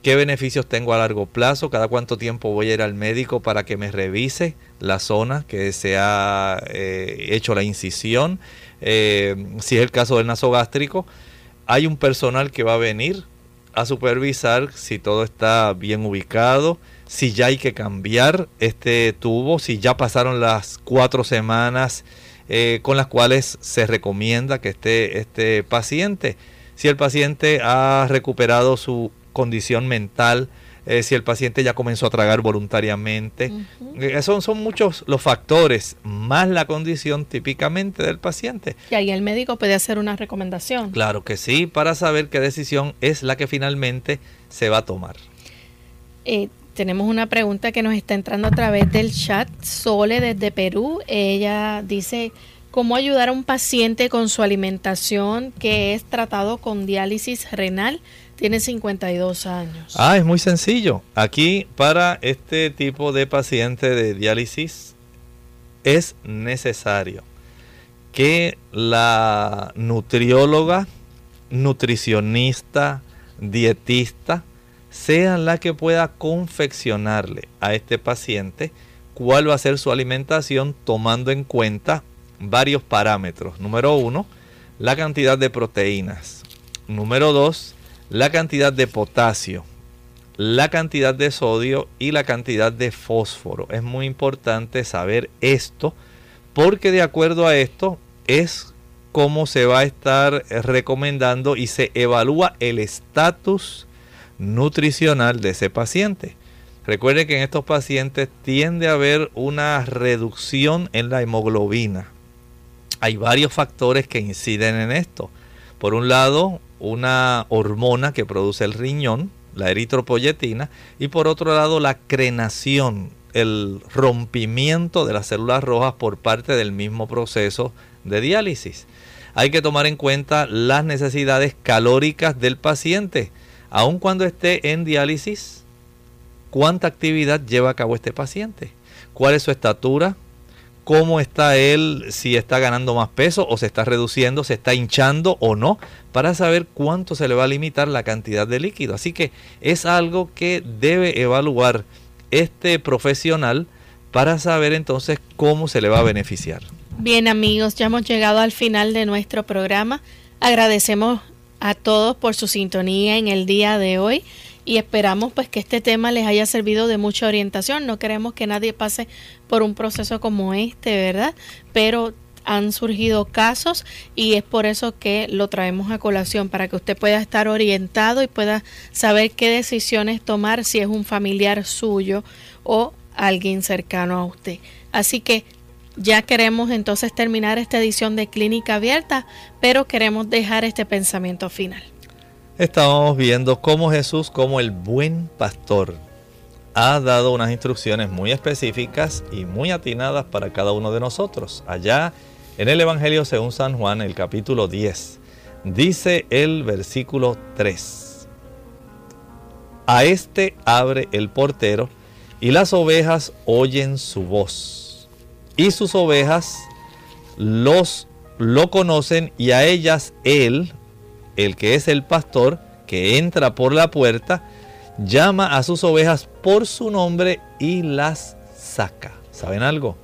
qué beneficios tengo a largo plazo, cada cuánto tiempo voy a ir al médico para que me revise la zona que se ha eh, hecho la incisión. Eh, si es el caso del nasogástrico, hay un personal que va a venir a supervisar si todo está bien ubicado, si ya hay que cambiar este tubo, si ya pasaron las cuatro semanas eh, con las cuales se recomienda que esté este paciente. Si el paciente ha recuperado su condición mental, eh, si el paciente ya comenzó a tragar voluntariamente. Uh son, muchos los factores, más la condición típicamente del paciente. Y ahí el médico puede hacer una recomendación. Claro que sí, para saber qué decisión es la que finalmente se va a tomar. Eh, tenemos una pregunta que nos está entrando a través del chat. Sole desde Perú. Ella dice, ¿cómo ayudar a un paciente con su alimentación que es tratado con diálisis renal? Tiene 52 años. Ah, es muy sencillo. Aquí para este tipo de paciente de diálisis es necesario que la nutrióloga, nutricionista, dietista, sea la que pueda confeccionarle a este paciente cuál va a ser su alimentación tomando en cuenta varios parámetros. Número uno, la cantidad de proteínas. Número dos, la cantidad de potasio, la cantidad de sodio y la cantidad de fósforo. Es muy importante saber esto porque de acuerdo a esto es cómo se va a estar recomendando y se evalúa el estatus nutricional de ese paciente. Recuerde que en estos pacientes tiende a haber una reducción en la hemoglobina. Hay varios factores que inciden en esto. Por un lado, una hormona que produce el riñón, la eritropoyetina, y por otro lado, la crenación, el rompimiento de las células rojas por parte del mismo proceso de diálisis. Hay que tomar en cuenta las necesidades calóricas del paciente, aun cuando esté en diálisis, cuánta actividad lleva a cabo este paciente, cuál es su estatura, cómo está él, si está ganando más peso o se está reduciendo, se está hinchando o no, para saber cuánto se le va a limitar la cantidad de líquido. Así que es algo que debe evaluar este profesional para saber entonces cómo se le va a beneficiar. Bien amigos, ya hemos llegado al final de nuestro programa. Agradecemos a todos por su sintonía en el día de hoy y esperamos pues que este tema les haya servido de mucha orientación. No queremos que nadie pase por un proceso como este, ¿verdad? Pero han surgido casos y es por eso que lo traemos a colación para que usted pueda estar orientado y pueda saber qué decisiones tomar si es un familiar suyo o alguien cercano a usted. Así que ya queremos entonces terminar esta edición de Clínica Abierta, pero queremos dejar este pensamiento final. Estamos viendo cómo Jesús, como el buen pastor, ha dado unas instrucciones muy específicas y muy atinadas para cada uno de nosotros. Allá en el Evangelio según San Juan, el capítulo 10, dice el versículo 3. A este abre el portero y las ovejas oyen su voz y sus ovejas los lo conocen y a ellas él, el que es el pastor, que entra por la puerta, llama a sus ovejas por su nombre y las saca. ¿Saben algo?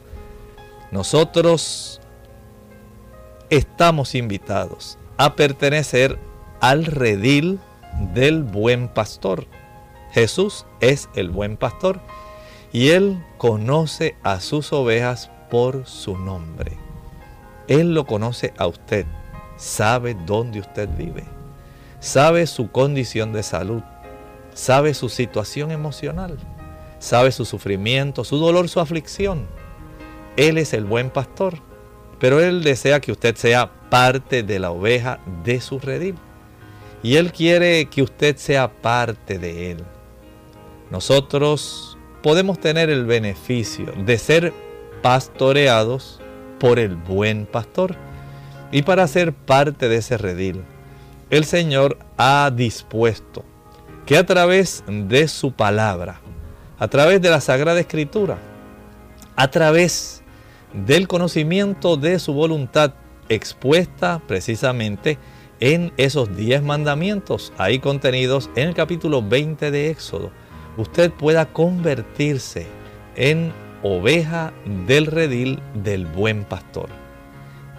Nosotros estamos invitados a pertenecer al redil del buen pastor. Jesús es el buen pastor y él conoce a sus ovejas por su nombre. Él lo conoce a usted, sabe dónde usted vive, sabe su condición de salud, sabe su situación emocional, sabe su sufrimiento, su dolor, su aflicción. Él es el buen pastor, pero Él desea que usted sea parte de la oveja de su redil. Y Él quiere que usted sea parte de Él. Nosotros podemos tener el beneficio de ser pastoreados por el buen pastor. Y para ser parte de ese redil, el Señor ha dispuesto que a través de su palabra, a través de la Sagrada Escritura, a través del conocimiento de su voluntad expuesta precisamente en esos diez mandamientos ahí contenidos en el capítulo 20 de Éxodo, usted pueda convertirse en oveja del redil del buen pastor.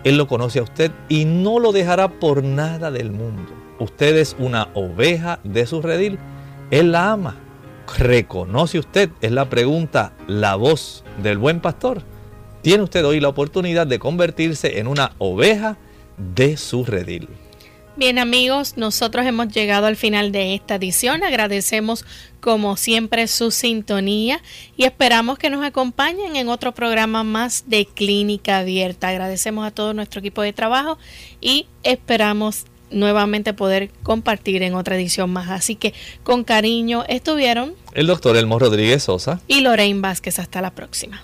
Él lo conoce a usted y no lo dejará por nada del mundo. Usted es una oveja de su redil. Él la ama. ¿Reconoce usted? Es la pregunta, la voz del buen pastor. Tiene usted hoy la oportunidad de convertirse en una oveja de su redil. Bien amigos, nosotros hemos llegado al final de esta edición. Agradecemos como siempre su sintonía y esperamos que nos acompañen en otro programa más de Clínica Abierta. Agradecemos a todo nuestro equipo de trabajo y esperamos nuevamente poder compartir en otra edición más. Así que con cariño estuvieron el doctor Elmo Rodríguez Sosa y Lorraine Vázquez. Hasta la próxima.